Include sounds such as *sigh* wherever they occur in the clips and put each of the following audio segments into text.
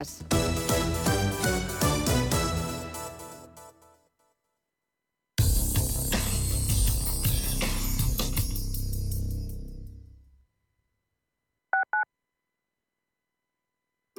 Yes.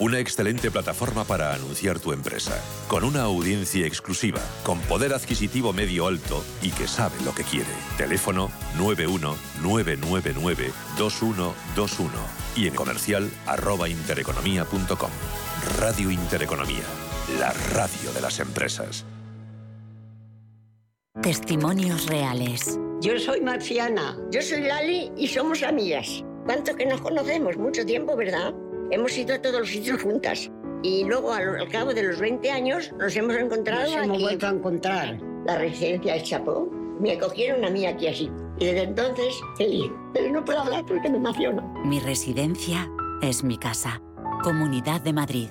Una excelente plataforma para anunciar tu empresa. Con una audiencia exclusiva, con poder adquisitivo medio alto y que sabe lo que quiere. Teléfono 919992121 y en comercial arroba intereconomía.com. Radio Intereconomía. La radio de las empresas. Testimonios reales. Yo soy Marciana. Yo soy Lali y somos amigas. ¿Cuánto que nos conocemos? Mucho tiempo, ¿verdad? Hemos ido a todos los sitios juntas. Y luego, al, cabo de los 20 años, nos hemos encontrado Nos hemos vuelto a encontrar. La residencia del Chapó. Me acogieron a mí aquí así. Y desde entonces, feliz. Pero no puedo hablar porque me emociono. Mi residencia es mi casa. Comunidad de Madrid.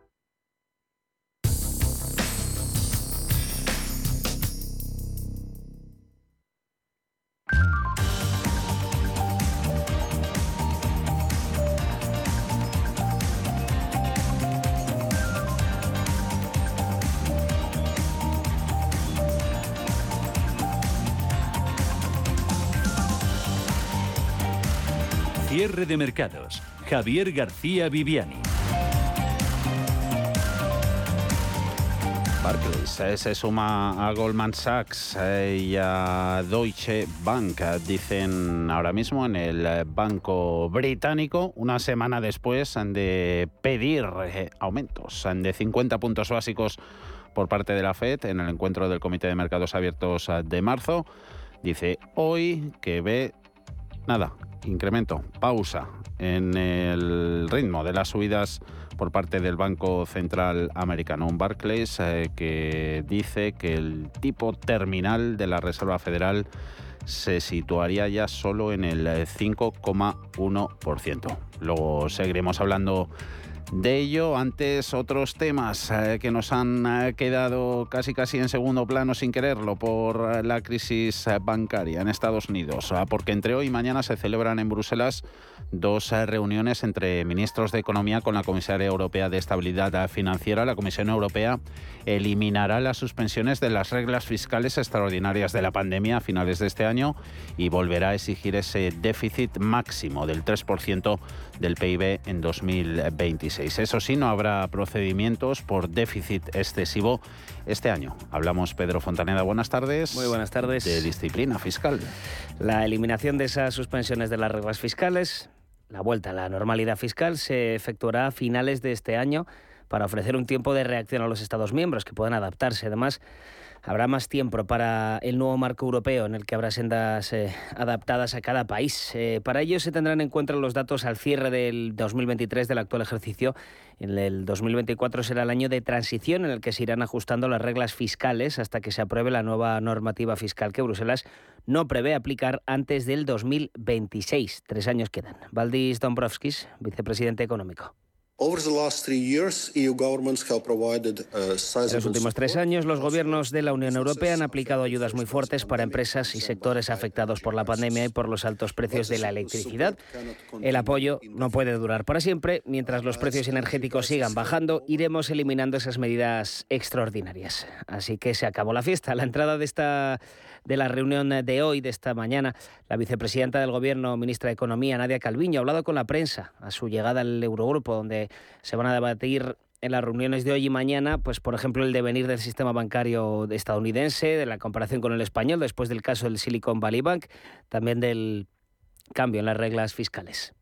Cierre de mercados. Javier García Viviani. Barclays eh, se suma a Goldman Sachs eh, y a Deutsche Bank, dicen ahora mismo en el Banco Británico, una semana después de pedir eh, aumentos de 50 puntos básicos por parte de la Fed en el encuentro del Comité de Mercados Abiertos de marzo. Dice hoy que ve nada, incremento, pausa en el ritmo de las subidas por parte del Banco Central Americano. Un Barclays eh, que dice que el tipo terminal de la Reserva Federal se situaría ya solo en el 5,1%. Luego seguiremos hablando de ello. Antes otros temas eh, que nos han eh, quedado casi casi en segundo plano sin quererlo por eh, la crisis bancaria en Estados Unidos, ah, porque entre hoy y mañana se celebran en Bruselas dos reuniones entre ministros de Economía con la Comisaria Europea de Estabilidad Financiera. La Comisión Europea eliminará las suspensiones de las reglas fiscales extraordinarias de la pandemia a finales de este año y volverá a exigir ese déficit máximo del 3% del PIB en 2026. Eso sí, no habrá procedimientos por déficit excesivo este año. Hablamos, Pedro Fontaneda, buenas tardes. Muy buenas tardes. De disciplina fiscal. La eliminación de esas suspensiones de las reglas fiscales, la vuelta a la normalidad fiscal, se efectuará a finales de este año para ofrecer un tiempo de reacción a los Estados miembros que puedan adaptarse. Además, habrá más tiempo para el nuevo marco europeo en el que habrá sendas eh, adaptadas a cada país. Eh, para ello se tendrán en cuenta los datos al cierre del 2023 del actual ejercicio. En el 2024 será el año de transición en el que se irán ajustando las reglas fiscales hasta que se apruebe la nueva normativa fiscal que Bruselas no prevé aplicar antes del 2026. Tres años quedan. Valdis Dombrovskis, vicepresidente económico. En los últimos tres años, los gobiernos de la Unión Europea han aplicado ayudas muy fuertes para empresas y sectores afectados por la pandemia y por los altos precios de la electricidad. El apoyo no puede durar para siempre. Mientras los precios energéticos sigan bajando, iremos eliminando esas medidas extraordinarias. Así que se acabó la fiesta. La entrada de esta de la reunión de hoy, de esta mañana, la vicepresidenta del Gobierno, ministra de Economía, Nadia Calviño, ha hablado con la prensa a su llegada al Eurogrupo, donde se van a debatir en las reuniones de hoy y mañana, pues por ejemplo el devenir del sistema bancario estadounidense, de la comparación con el español después del caso del Silicon Valley Bank, también del cambio en las reglas fiscales.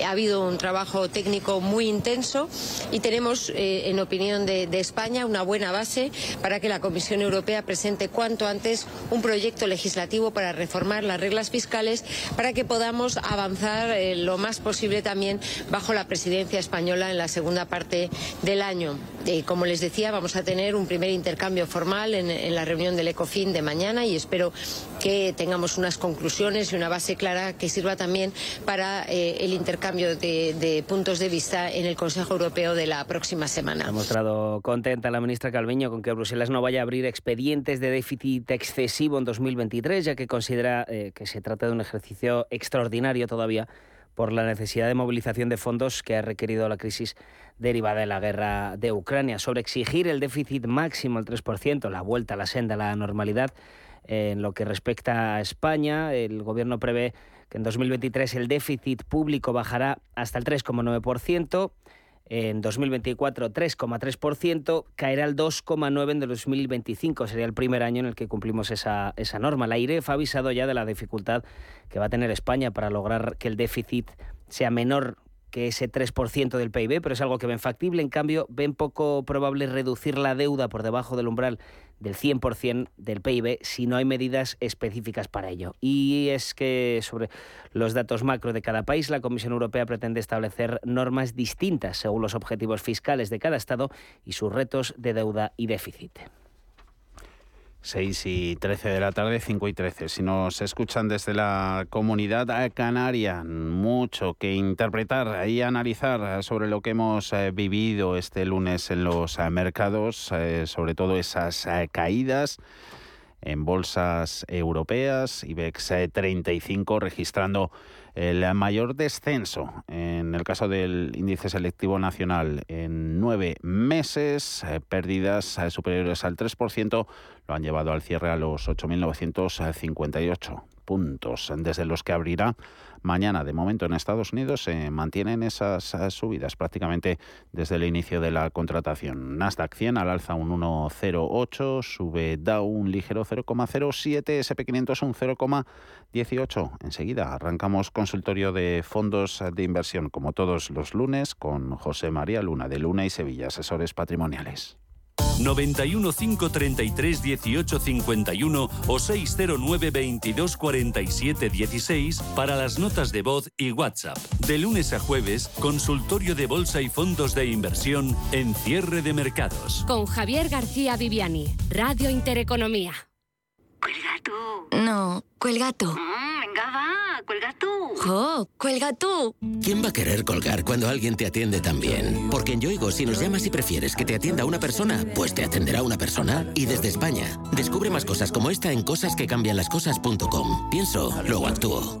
Ha habido un trabajo técnico muy intenso y tenemos, eh, en opinión de, España, una buena base para que la Comisión Europea presente cuanto antes un proyecto legislativo para reformar las reglas fiscales para que podamos avanzar eh, lo más posible también bajo la presidencia española en la segunda parte del año. Eh, como les decía, vamos a tener un primer intercambio formal en, la reunión del ECOFIN de mañana y espero que tengamos unas conclusiones y una base clara que sirva también para el intercambio cambio de, puntos de vista en el Consejo Europeo de la próxima semana. Ha mostrado contenta la ministra Calviño con que Bruselas no vaya a abrir expedientes de déficit excesivo en 2023, ya que considera eh, que se trata de un ejercicio extraordinario todavía por la necesidad de movilización de fondos que ha requerido la crisis derivada de la guerra de Ucrania. Sobre exigir el déficit máximo al 3%, la vuelta a la senda a la normalidad, en lo que respecta a España, el Gobierno prevé que en 2023 el déficit público bajará hasta el 3,9%, en 2024 3,3%, caerá al 2,9% en 2025. Sería el primer año en el que cumplimos esa, esa norma. La IREF ha avisado ya de la dificultad que va a tener España para lograr que el déficit sea menor que ese 3% del PIB, pero es algo que ven factible. En cambio, ven poco probable reducir la deuda por debajo del umbral del 100% del PIB si no hay medidas específicas para ello. Y es que sobre los datos macro de cada país, la Comisión Europea pretende establecer normas distintas según los objetivos fiscales de cada Estado y sus retos de deuda y déficit. 6 y 13 de la tarde, 5 y 13. Si nos escuchan desde la comunidad canaria, mucho que interpretar y analizar sobre lo que hemos eh, vivido este lunes en los eh, mercados, eh, sobre todo esas caídas en bolsas europeas, IBEX 35 registrando el mayor descenso en el caso del índice selectivo nacional en nueve meses, eh, pérdidas eh, superiores al 3%, lo han llevado al cierre a los 8.958 puntos, desde los que abrirá mañana. De momento en Estados Unidos se mantienen esas subidas prácticamente desde el inicio de la contratación. Nasdaq 100 al alza un 1,08, sube Dow un ligero 0,07, SP500 un 0,18. Enseguida arrancamos consultorio de fondos de inversión como todos los lunes con José María Luna de Luna y Sevilla, asesores patrimoniales. 91 533 18 51 o 609 22 47 16 para las notas de voz y WhatsApp. De lunes a jueves, consultorio de bolsa y fondos de inversión en cierre de mercados. Con Javier García Viviani, Radio Intereconomía. Cuelga tú. No, cuelga tú. Mm, venga, va, cuelga tú. ¡Jo! ¡Cuelga tú! ¿Quién va a querer colgar cuando alguien te atiende tan bien? Porque en Yoigo, si nos llamas y prefieres que te atienda una persona, pues te atenderá una persona. Y desde España, descubre más cosas como esta en cosasquecambianlascosas.com. Pienso, luego actúo.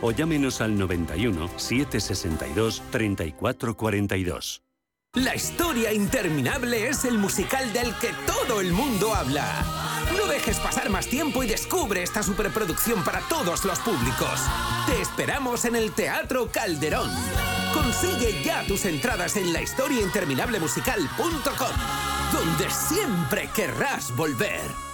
o llámenos al 91 762 3442. La historia interminable es el musical del que todo el mundo habla. No dejes pasar más tiempo y descubre esta superproducción para todos los públicos. Te esperamos en el Teatro Calderón. Consigue ya tus entradas en lahistoriainterminablemusical.com, donde siempre querrás volver.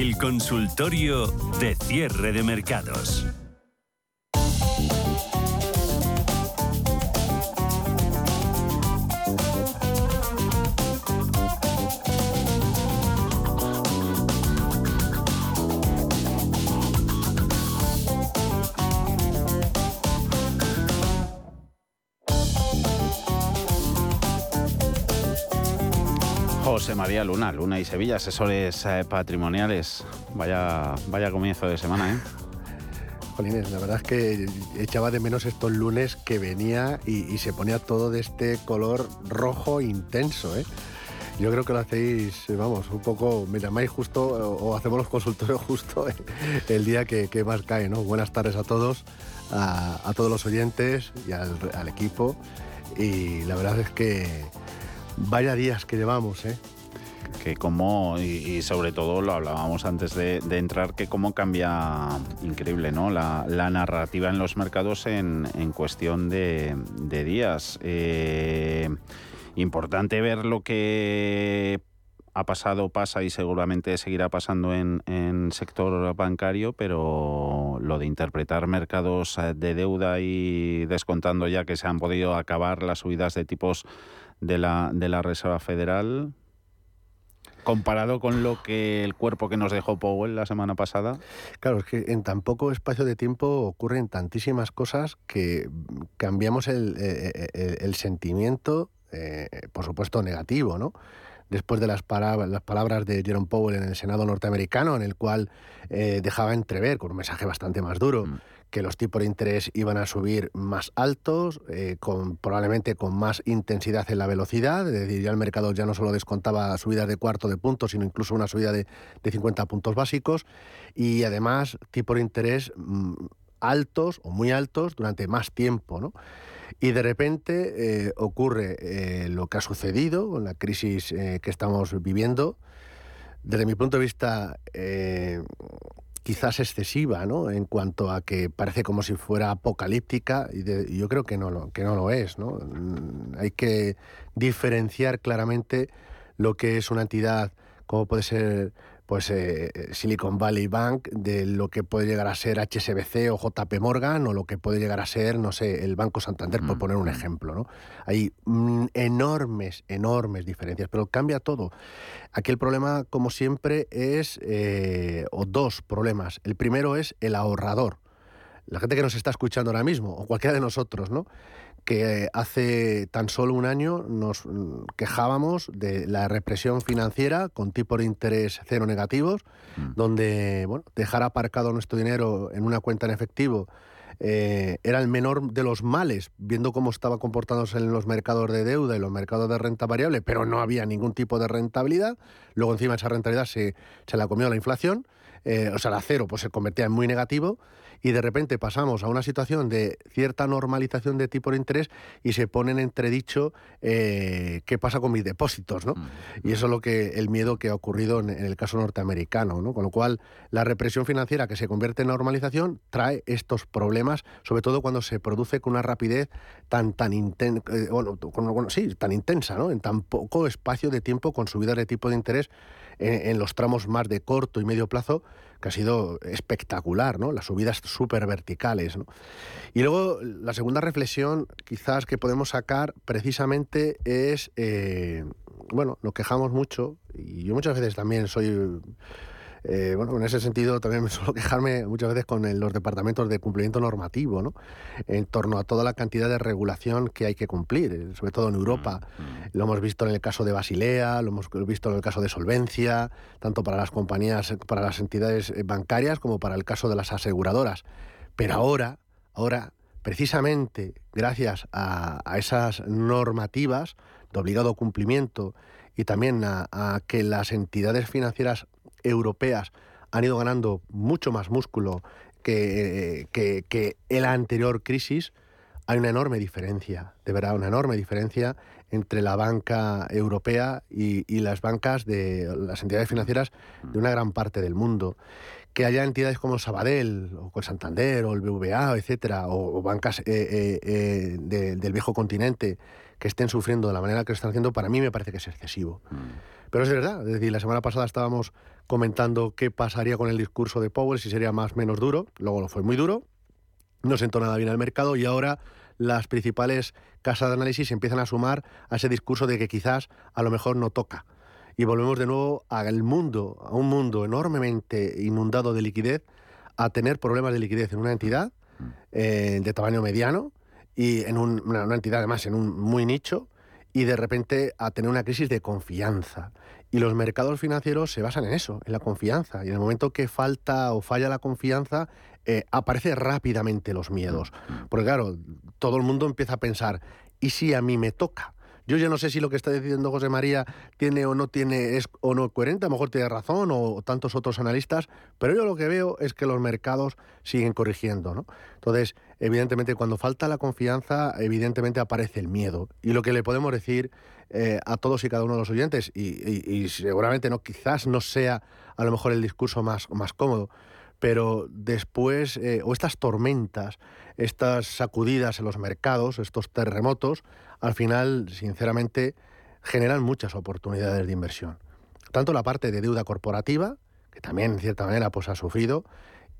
El consultorio de cierre de mercados. María Luna, Luna y Sevilla, asesores eh, patrimoniales. Vaya, vaya comienzo de semana, ¿eh? Jolines, la verdad es que echaba de menos estos lunes que venía y, se ponía todo de este color rojo intenso, ¿eh? Yo creo que lo hacéis, vamos, un poco, me llamáis justo o hacemos los consultorios justo *laughs* el día que, más cae, ¿no? Buenas tardes a todos, a, todos los oyentes y al, al equipo. Y la verdad es que Vaya días que llevamos, ¿eh? Que cómo, y, sobre todo lo hablábamos antes de, entrar, que cómo cambia increíble ¿no? la, narrativa en los mercados en, cuestión de, días. Eh, importante ver lo que ha pasado, pasa y seguramente seguirá pasando en, en sector bancario, pero lo de interpretar mercados de deuda y descontando ya que se han podido acabar las subidas de tipos de la, de la Reserva Federal, comparado con lo que el cuerpo que nos dejó Powell la semana pasada? Claro, es que en tan poco espacio de tiempo ocurren tantísimas cosas que cambiamos el, eh, eh, el, sentimiento, eh, por supuesto, negativo, ¿no? Después de las, palabras, las palabras de Jerome Powell en el Senado norteamericano, en el cual dejaba entrever, con un mensaje bastante más duro, mm que los tipos de interés iban a subir más altos, eh, con, probablemente con más intensidad en la velocidad, es decir, ya el mercado ya no solo descontaba subidas de cuarto de punto, sino incluso una subida de, de 50 puntos básicos, y además tipos de interés mm, altos o muy altos durante más tiempo. ¿no? Y de repente eh, ocurre eh, lo que ha sucedido con la crisis que estamos viviendo. Desde mi punto de vista, quizás excesiva, ¿no? En cuanto a que parece como si fuera apocalíptica y yo creo que no lo, que no lo es, ¿no? Mm, hay que diferenciar claramente lo que es una entidad como puede ser pues eh, Silicon Valley Bank de lo que puede llegar a ser HSBC o JP Morgan o lo que puede llegar a ser, no sé, el Banco Santander, por poner un ejemplo. ¿no? Hay mm, enormes, enormes diferencias, pero cambia todo. Aquí el problema, como siempre, es, eh, o dos problemas. El primero es el ahorrador. La gente que nos está escuchando ahora mismo, o cualquiera de nosotros, ¿no? Que hace tan solo un año nos quejábamos de la represión financiera con tipos de interés cero negativos, mm. donde bueno, dejar aparcado nuestro dinero en una cuenta en efectivo eh, era el menor de los males, viendo cómo estaba comportándose en los mercados de deuda y los mercados de renta variable, pero no había ningún tipo de rentabilidad. Luego encima esa rentabilidad se, se la comió la inflación, eh, o sea, la cero pues se convertía en muy negativo y de repente pasamos a una situación de cierta normalización de tipo de interés y se pone en entredicho eh, qué pasa con mis depósitos, ¿no? Mm. Y eso es lo que el miedo que ha ocurrido en, el caso norteamericano, ¿no? Con lo cual, la represión financiera que se convierte en normalización trae estos problemas, sobre todo cuando se produce con una rapidez tan tan intensa, eh, bueno, sí, tan intensa, ¿no? En tan poco espacio de tiempo con subidas de tipo de interés en, los tramos más de corto y medio plazo, que ha sido espectacular, ¿no? Las subidas súper verticales, ¿no? Y luego la segunda reflexión quizás que podemos sacar precisamente es, eh, bueno, nos quejamos mucho, y yo muchas veces también soy eh, bueno, en ese sentido también me *laughs* suelo quejarme muchas veces con los departamentos de cumplimiento normativo, ¿no? En torno a toda la cantidad de regulación que hay que cumplir, eh, sobre todo en Europa. Mm, mm. Lo hemos visto en el caso de Basilea, lo hemos visto en el caso de Solvencia, tanto para las compañías, para las entidades eh, bancarias como para el caso de las aseguradoras. Pero ahora, ahora, precisamente gracias a, esas normativas de obligado cumplimiento y también a que las entidades financieras europeas han ido ganando mucho más músculo que, que, que en la anterior crisis hay una enorme diferencia, de verdad, una enorme diferencia entre la banca europea y, las bancas de las entidades financieras de una gran parte del mundo. Que haya entidades como Sabadell, o el Santander, o el BVA, etcétera, o, bancas eh, eh, eh, del viejo continente que estén sufriendo de la manera que lo están haciendo, para mí me parece que es excesivo. Mm. Pero es verdad, es decir, la semana pasada estábamos comentando qué pasaría con el discurso de Powell, si sería más o menos duro, luego lo fue muy duro, no sentó nada bien al mercado y ahora las principales casas de análisis empiezan a sumar a ese discurso de que quizás a lo mejor no toca. Y volvemos de nuevo al mundo, a un mundo enormemente inundado de liquidez, a tener problemas de liquidez en una entidad eh, de tamaño mediano y en una, una, entidad además en un muy nicho y de repente a tener una crisis de confianza. Y los mercados financieros se basan en eso, en la confianza. Y en el momento que falta o falla la confianza, eh, aparece rápidamente los miedos. Mm. Porque claro, todo el mundo empieza a pensar, ¿y si a mí me toca? Yo ya no sé si lo que está diciendo José María tiene o no tiene es o no coherente, a lo mejor tiene razón o tantos otros analistas, pero yo lo que veo es que los mercados siguen corrigiendo, ¿no? Entonces, evidentemente cuando falta la confianza, evidentemente aparece el miedo. Y lo que le podemos decir eh, a todos y cada uno de los oyentes, y, seguramente no, quizás no sea a lo mejor el discurso más, más cómodo, pero después, eh, o estas tormentas, estas sacudidas en los mercados, estos terremotos, al final, sinceramente, generan muchas oportunidades de inversión. Tanto la parte de deuda corporativa, que también en cierta manera pues, ha sufrido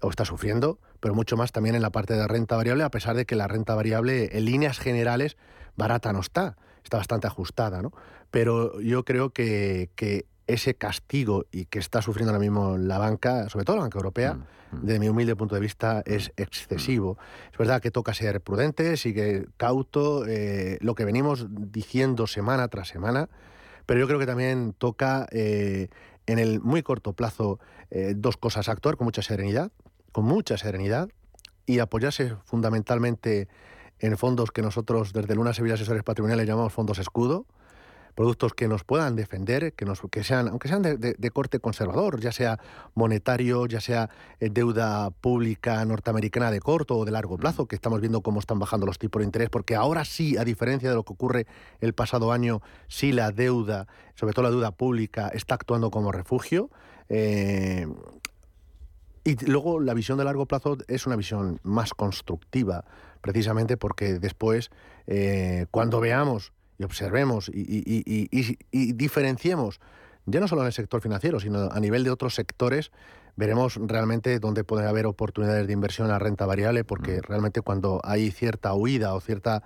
o está sufriendo, pero mucho más también en la parte de renta variable, a pesar de que la renta variable en líneas generales barata no está, está bastante ajustada, ¿no? Pero yo creo que, que ese castigo y que está sufriendo ahora mismo la banca, sobre todo la banca europea, mm, mm. desde mi humilde punto de vista, es mm, excesivo. Es verdad que toca ser prudente, sigue cauto, eh, lo que venimos diciendo semana tras semana, pero yo creo que también toca eh, en el muy corto plazo eh, dos cosas, actuar con mucha serenidad, con mucha serenidad y apoyarse fundamentalmente en fondos que nosotros desde Luna Sevilla Asesores Patrimoniales llamamos fondos escudo, productos que nos puedan defender, que, nos, que sean, aunque sean de, corte conservador, ya sea monetario, ya sea eh, deuda pública norteamericana de corto o de largo plazo, que estamos viendo cómo están bajando los tipos de interés, porque ahora sí, a diferencia de lo que ocurre el pasado año, sí la deuda, sobre todo la deuda pública, está actuando como refugio. Eh, y luego la visión de largo plazo es una visión más constructiva, precisamente porque después, eh, cuando veamos y observemos y, diferenciemos, ya no solo en el sector financiero, sino a nivel de otros sectores, veremos realmente dónde puede haber oportunidades de inversión en la renta variable, porque mm. realmente cuando hay cierta huida o cierta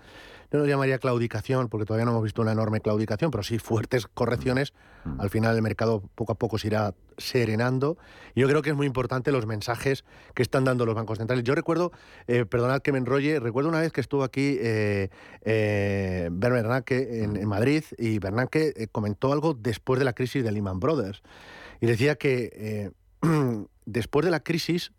no lo llamaría claudicación, porque todavía no hemos visto una enorme claudicación, pero sí fuertes correcciones. Mm. Al final el mercado poco a poco se irá serenando. Y yo creo que es muy importante los mensajes que están dando los bancos centrales. Yo recuerdo, eh, perdonad que me enrolle, recuerdo una vez que estuvo aquí eh, eh, Bernanke en, en, Madrid y Bernanke eh, comentó algo después de la crisis de Lehman Brothers. Y decía que *clears throat* después de la crisis,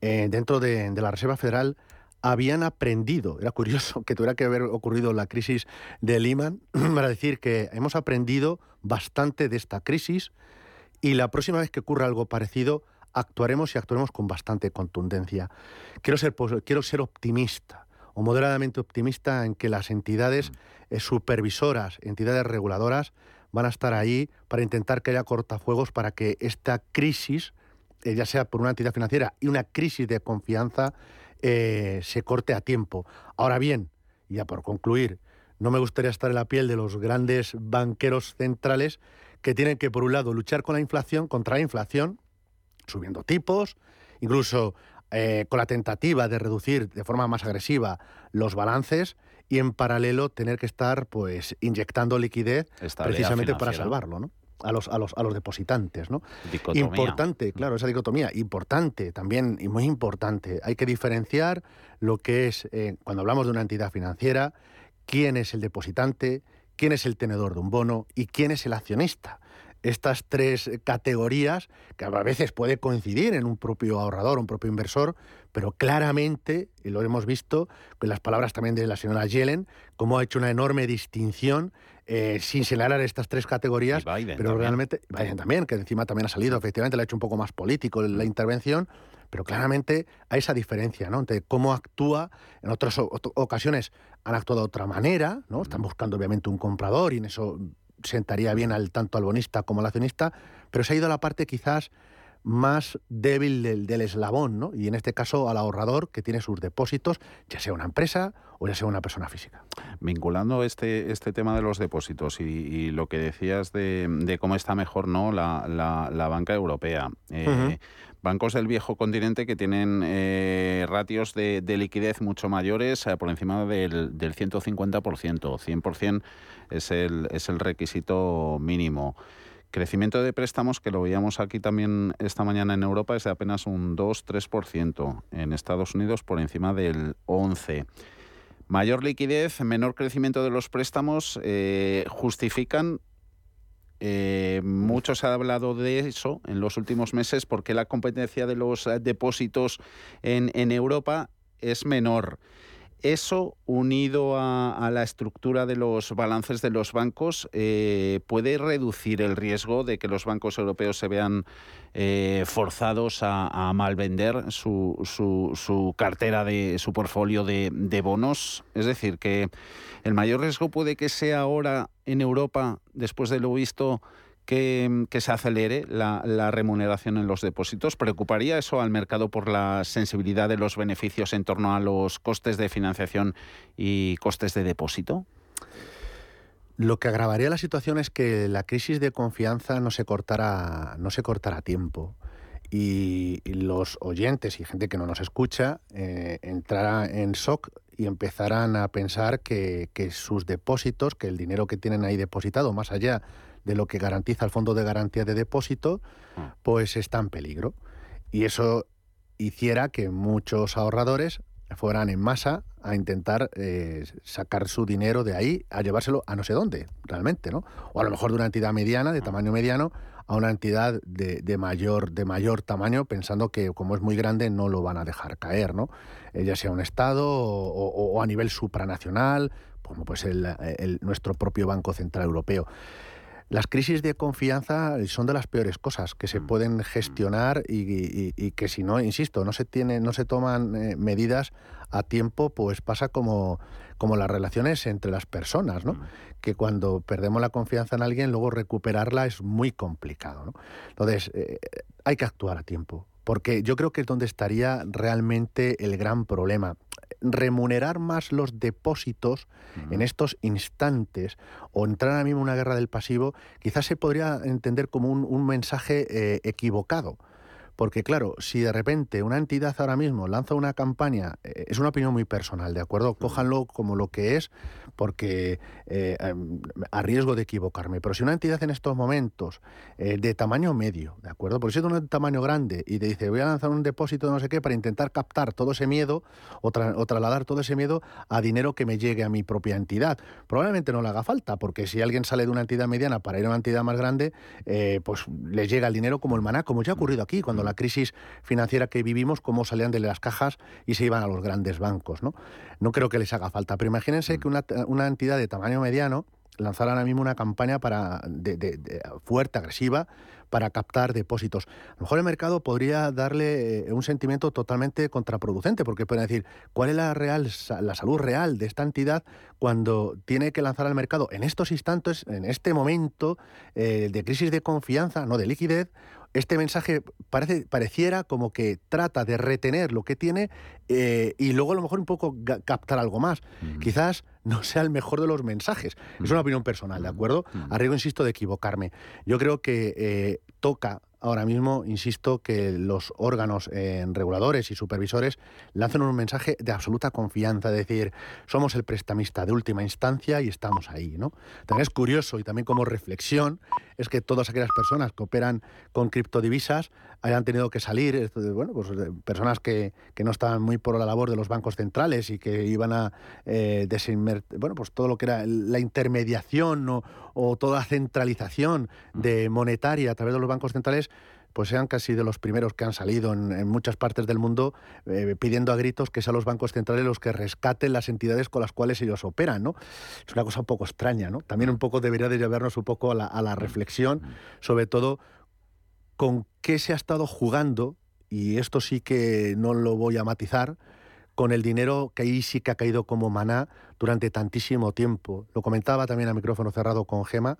dentro de la Reserva Federal, habían aprendido, era curioso *laughs* que tuviera que haber ocurrido la crisis de Lehman, *clears throat* para decir que hemos aprendido bastante de esta crisis y la próxima vez que ocurra algo parecido actuaremos y actuaremos con bastante contundencia. Quiero ser, quiero ser optimista o moderadamente optimista en que las entidades eh, supervisoras, entidades reguladoras, van a estar ahí para intentar que haya cortafuegos para que esta crisis, eh, ya sea por una entidad financiera y una crisis de confianza, eh, se corte a tiempo. Ahora bien, ya por concluir, no me gustaría estar en la piel de los grandes banqueros centrales que tienen que, por un lado, luchar con la inflación, contra la inflación, subiendo tipos, incluso eh, con la tentativa de reducir de forma más agresiva los balances y en paralelo tener que estar pues inyectando liquidez precisamente para salvarlo, ¿no? A los, a los, a los depositantes. ¿no? Importante, claro, esa dicotomía, importante también y muy importante. Hay que diferenciar lo que es, eh, cuando hablamos de una entidad financiera, quién es el depositante, quién es el tenedor de un bono y quién es el accionista. Estas tres categorías, que a veces puede coincidir en un propio ahorrador, un propio inversor, pero claramente, y lo hemos visto con las palabras también de la señora Yellen, cómo ha hecho una enorme distinción eh, sin señalar estas tres categorías, pero realmente Biden también, que encima también ha salido, efectivamente le ha hecho un poco más político la intervención, pero claramente hay esa diferencia, ¿no? Entre cómo actúa, en otras ocasiones han actuado de otra manera, ¿no? Están buscando obviamente un comprador y en eso sentaría bien al tanto al bonista como al accionista, pero se ha ido a la parte quizás más débil del, eslabón, ¿no? Y en este caso al ahorrador que tiene sus depósitos, ya sea una empresa o ya sea una persona física. Vinculando este, este tema de los depósitos y, lo que decías de, cómo está mejor no la, banca europea. Eh, bancos del viejo continente que tienen eh, ratios de, liquidez mucho mayores, eh, por encima del, del 150%. 100% es el, es el requisito mínimo. Crecimiento de préstamos, que lo veíamos aquí también esta mañana en Europa, es de apenas un 2-3%. En Estados Unidos por encima del 11%. Mayor liquidez, menor crecimiento de los préstamos eh, justifican eh, mucho se ha hablado de eso en los últimos meses porque la competencia de los eh, depósitos en, en Europa es menor. Eso, unido a, la estructura de los balances de los bancos, eh, puede reducir el riesgo de que los bancos europeos se vean eh, forzados a, malvender su, su, cartera de su portfolio de, bonos. Es decir, que el mayor riesgo puede que sea ahora en Europa, después de lo visto, que, se acelere la, remuneración en los depósitos? ¿Preocuparía eso al mercado por la sensibilidad de los beneficios en torno a los costes de financiación y costes de depósito? Lo que agravaría la situación es que la crisis de confianza no se cortara, no se cortara a tiempo y los oyentes y gente que no nos escucha eh, entrara en shock y empezarán a pensar que, sus depósitos, que el dinero que tienen ahí depositado, más allá de lo que garantiza el Fondo de Garantía de Depósito, ah. pues está en peligro. Y eso hiciera que muchos ahorradores fueran en masa a intentar eh, sacar su dinero de ahí, a llevárselo a no sé dónde, realmente, ¿no? O a lo mejor de una entidad mediana, de ah. tamaño mediano, a una entidad de, mayor, de mayor tamaño, pensando que como es muy grande no lo van a dejar caer, ¿no? Eh, ya sea un Estado o, a nivel supranacional, como pues el, nuestro propio Banco Central Europeo. Las crisis de confianza son de las peores cosas que se mm. pueden mm. gestionar y, que si no, insisto, no se tiene, no se toman eh, medidas a tiempo, pues pasa como, como las relaciones entre las personas, ¿no? Mm. Que cuando perdemos la confianza en alguien, luego recuperarla es muy complicado, ¿no? Entonces, eh, hay que actuar a tiempo porque yo creo que es donde estaría realmente el gran problema. Remunerar más los depósitos en estos instantes o entrar ahora mismo en una guerra del pasivo, quizás se podría entender como un, mensaje eh, equivocado. Porque claro, si de repente una entidad ahora mismo lanza una campaña, eh, es una opinión muy personal, ¿de acuerdo? Cójanlo como lo que es, porque eh, a riesgo de equivocarme. Pero si una entidad en estos momentos eh, de tamaño medio, ¿de acuerdo? Porque si es de un tamaño grande y te dice voy a lanzar un depósito de no sé qué para intentar captar todo ese miedo o, trasladar todo ese miedo a dinero que me llegue a mi propia entidad, probablemente no le haga falta, porque si alguien sale de una entidad mediana para ir a una entidad más grande, pues le llega el dinero como el maná, como ya ha ocurrido aquí, cuando la la crisis financiera que vivimos, cómo salían de las cajas y se iban a los grandes bancos. No, no creo que les haga falta, pero imagínense que una, una entidad de tamaño mediano lanzara ahora mismo una campaña para, de, fuerte, agresiva, para captar depósitos. A lo mejor el mercado podría darle eh, un sentimiento totalmente contraproducente, porque pueden decir, ¿cuál es la, real, la salud real de esta entidad cuando tiene que lanzar al mercado en estos instantes, en este momento eh, de crisis de confianza, no de liquidez, este mensaje parece, pareciera como que trata de retener lo que tiene eh, y luego a lo mejor un poco captar algo más. Quizás no sea el mejor de los mensajes. Es una opinión personal, ¿de acuerdo? Arriesgo, insisto, de equivocarme. Yo creo que eh, toca ahora mismo, insisto, que los órganos eh, reguladores y supervisores lancen un mensaje de absoluta confianza, decir, somos el prestamista de última instancia y estamos ahí, ¿no? También es curioso y también como reflexión es que todas aquellas personas que operan con criptodivisas hayan tenido que salir, bueno, pues personas que, que no estaban muy por la labor de los bancos centrales y que iban a eh, bueno, pues todo lo que era la intermediación o, o toda centralización de monetaria a través de los bancos centrales pues sean casi de los primeros que han salido en, muchas partes del mundo eh, pidiendo a gritos que sean los bancos centrales los que rescaten las entidades con las cuales ellos operan, ¿no? Es una cosa un poco extraña, ¿no? También un poco debería de llevarnos un poco a la, a la reflexión, sobre todo con qué se ha estado jugando, y esto sí que no lo voy a matizar, con el dinero que ahí sí que ha caído como maná durante tantísimo tiempo. Lo comentaba también a micrófono cerrado con Gema,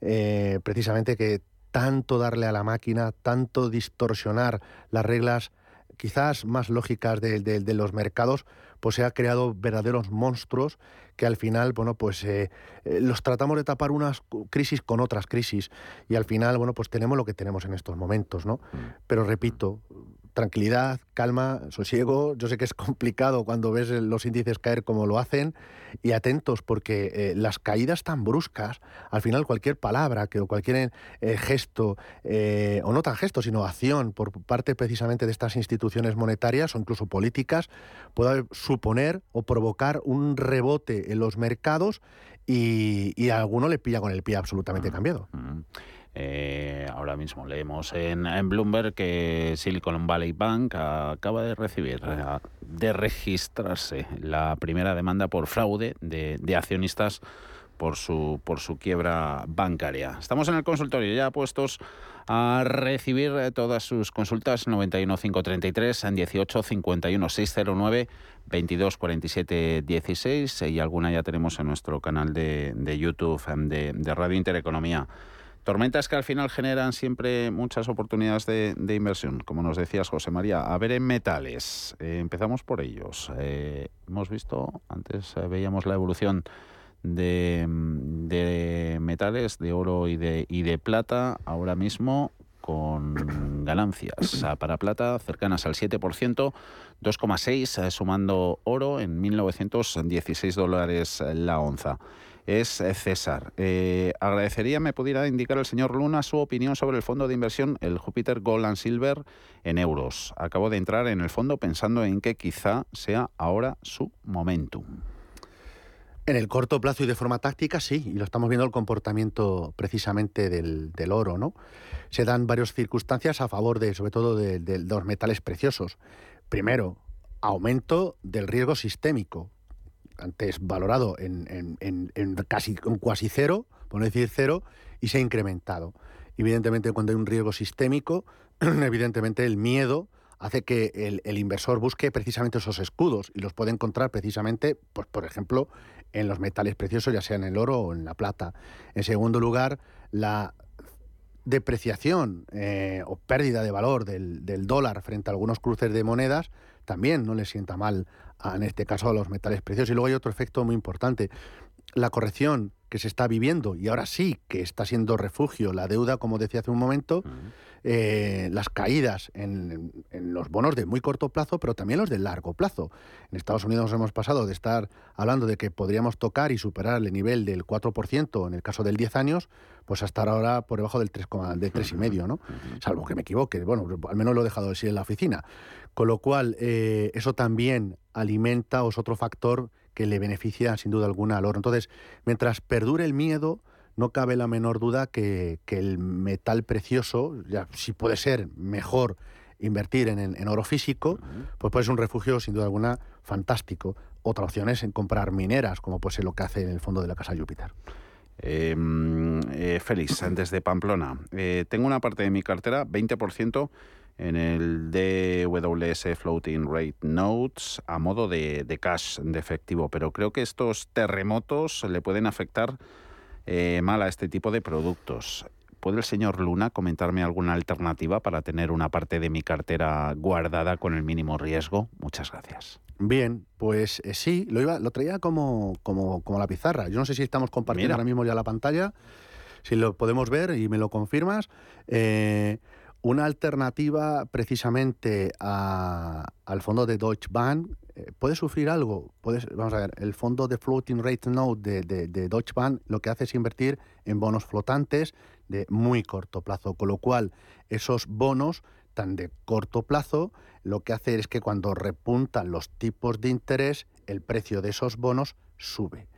eh, precisamente que tanto darle a la máquina, tanto distorsionar las reglas quizás más lógicas de, los mercados, pues se ha creado verdaderos monstruos que al final, bueno, pues eh, eh, los tratamos de tapar unas crisis con otras crisis y al final, bueno, pues tenemos lo que tenemos en estos momentos, ¿no? Mm. Pero repito, tranquilidad, calma, sosiego. Yo sé que es *laughs* complicado cuando ves los índices caer como lo hacen y atentos porque eh, las caídas tan bruscas, al final cualquier palabra que o cualquier eh, gesto, eh, o no tan gesto, sino acción por parte precisamente de estas instituciones monetarias o incluso políticas, puede suponer o provocar un rebote en los mercados y, a alguno le pilla con el pie absolutamente cambiado. Eh, ahora mismo leemos en, Bloomberg que Silicon Valley Bank acaba de recibir, eh, de registrarse la primera demanda por fraude de, accionistas por su, por su quiebra bancaria. Estamos en el consultorio ya puestos a recibir eh, todas sus consultas 91 533 en 18 51 609 22 47 16 y alguna ya tenemos en nuestro canal de, YouTube de, de Radio Intereconomía. Tormentas que al final generan siempre muchas oportunidades de, inversión, como nos decías José María. A ver en metales, eh, empezamos por ellos. Eh, hemos visto, antes eh, veíamos la evolución de, metales, de oro y de, plata, ahora mismo con ganancias para plata cercanas al 7%, 2,6 sumando oro en 1916 dólares la onza es eh, César. Eh, agradecería me pudiera indicar el señor Luna su opinión sobre el fondo de inversión, el Jupiter Gold and Silver, en euros. Acabo de entrar en el fondo pensando en que quizá sea ahora su momentum. En el corto plazo y de forma táctica, sí, y lo estamos viendo el comportamiento precisamente del, oro, ¿no? Se dan varias circunstancias a favor de, sobre todo, de los metales preciosos. Primero, aumento del riesgo sistémico antes valorado en, casi un cuasi cero, por no decir cero, y se ha incrementado. Evidentemente, cuando hay un riesgo sistémico, *clears throat* evidentemente el miedo hace que el, inversor busque precisamente esos escudos y los puede encontrar precisamente, pues, por ejemplo, en los metales preciosos, ya sea en el oro o en la plata. En segundo lugar, la depreciación eh, o pérdida de valor del, dólar frente a algunos cruces de monedas también no le sienta mal en este caso a los metales preciosos. Y luego hay otro efecto muy importante. La corrección que se está viviendo y ahora sí que está siendo refugio la deuda, como decía hace un momento, eh, las caídas en, los bonos de muy corto plazo, pero también los de largo plazo. En Estados Unidos hemos pasado de estar hablando de que podríamos tocar y superar el nivel del 4% en el caso del 10 años, pues hasta ahora por debajo del 3,5, del 3,5, ¿no? Salvo que me equivoque, bueno, al menos lo he dejado decir en la oficina. Con lo cual, eh, eso también alimenta o es otro factor que le beneficia sin duda alguna al oro. Entonces, mientras perdure el miedo, no cabe la menor duda que, el metal precioso, ya si puede ser mejor invertir en, oro físico, pues puede ser un refugio sin duda alguna fantástico. Otra opción es en comprar mineras, como puede ser lo que hace en el fondo de la Casa Júpiter. Em, eh, Félix, *clears throat* desde Pamplona. Eh, tengo una parte de mi cartera, 20%, en el DWS Floating Rate Notes a modo de, cash, de efectivo, pero creo que estos terremotos le pueden afectar eh, mal a este tipo de productos. ¿Puede el señor Luna comentarme alguna alternativa para tener una parte de mi cartera guardada con el mínimo riesgo? Muchas gracias. Bien, pues eh, sí, lo, iba, lo traía como, como, como, la pizarra. Yo no sé si estamos compartiendo ahora mismo ya la pantalla, si lo podemos ver y me lo confirmas. Eh, una alternativa precisamente al fondo de Deutsche Bank eh, puede sufrir algo. vamos a ver, el fondo de Floating Rate Note de, de, Deutsche Bank lo que hace es invertir en bonos flotantes de muy corto plazo, con lo cual esos bonos tan de corto plazo lo que hace es que cuando repuntan los tipos de interés, el precio de esos bonos sube.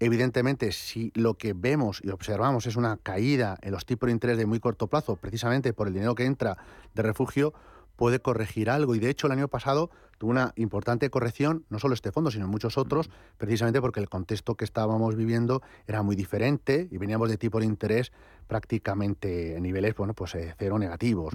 Evidentemente, si lo que vemos y observamos es una caída en los tipos de interés de muy corto plazo, precisamente por el dinero que entra de refugio, puede corregir algo. Y de hecho, el año pasado tuvo una importante corrección, no solo este fondo, sino muchos otros, precisamente porque el contexto que estábamos viviendo era muy diferente y veníamos de tipo de interés prácticamente en niveles, bueno, pues eh, cero negativos.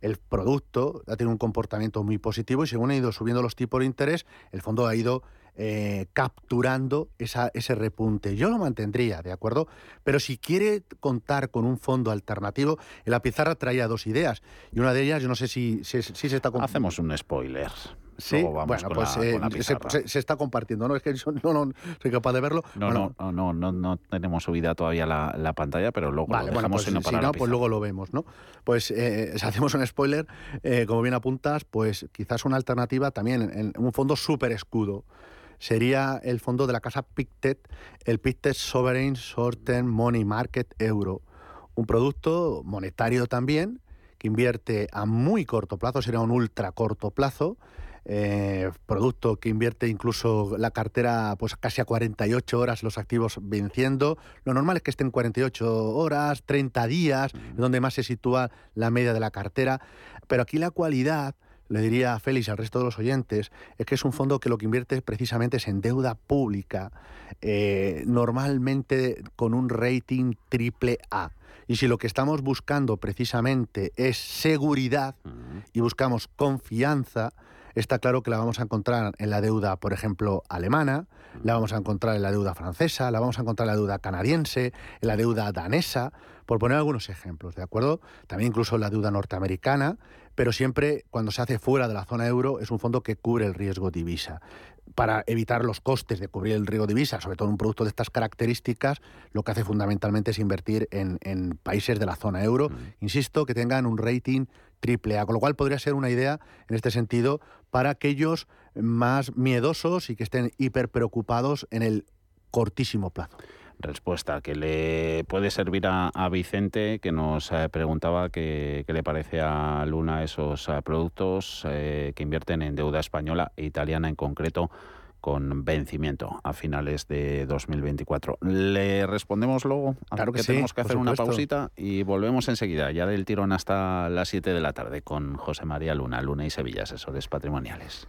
El producto ha tenido un comportamiento muy positivo y según ha ido subiendo los tipos de interés, el fondo ha ido eh, capturando esa, ese repunte. Yo lo mantendría, ¿de acuerdo? Pero si quiere contar con un fondo alternativo, en la pizarra traía dos ideas. Y una de ellas, yo no sé si, si, se está... Hacemos un spoiler. Sí, bueno, pues eh, se, está compartiendo, ¿no? Es que yo no, no, soy capaz de verlo. No, no, no, no, no, tenemos subida todavía la, pantalla, pero luego lo dejamos pues, si no, pues luego lo vemos, ¿no? Pues eh, si hacemos un spoiler, como bien apuntas, pues quizás una alternativa también en un fondo súper escudo sería el fondo de la casa Pictet, el Pictet Sovereign Short Term Money Market Euro. Un producto monetario también, que invierte a muy corto plazo, sería un ultra corto plazo, eh, producto que invierte incluso la cartera pues casi a 48 horas los activos venciendo. Lo normal es que estén 48 horas, 30 días, donde más se sitúa la media de la cartera. Pero aquí la cualidad le diría a Félix y al resto de los oyentes, es que es un fondo que lo que invierte precisamente es en deuda pública, eh, normalmente con un rating triple A. Y si lo que estamos buscando precisamente es seguridad y buscamos confianza, está claro que la vamos a encontrar en la deuda, por ejemplo, alemana, la vamos a encontrar en la deuda francesa, la vamos a encontrar en la deuda canadiense, en la deuda danesa, por poner algunos ejemplos, ¿de acuerdo? También incluso la deuda norteamericana pero siempre cuando se hace fuera de la zona euro es un fondo que cubre el riesgo divisa. Para evitar los costes de cubrir el riesgo divisa, sobre todo en un producto de estas características, lo que hace fundamentalmente es invertir en, países de la zona euro, insisto, que tengan un rating triple A, con lo cual podría ser una idea en este sentido para aquellos más miedosos y que estén hiper preocupados en el cortísimo plazo respuesta que le puede servir a, Vicente, que nos eh, preguntaba qué le parece a Luna esos eh, productos eh, que invierten en deuda española e italiana en concreto con vencimiento a finales de 2024. Le respondemos luego, claro que, tenemos que hacer una pausita y volvemos enseguida, ya del tirón hasta las 7 de la tarde con José María Luna, Luna y Sevilla, asesores patrimoniales.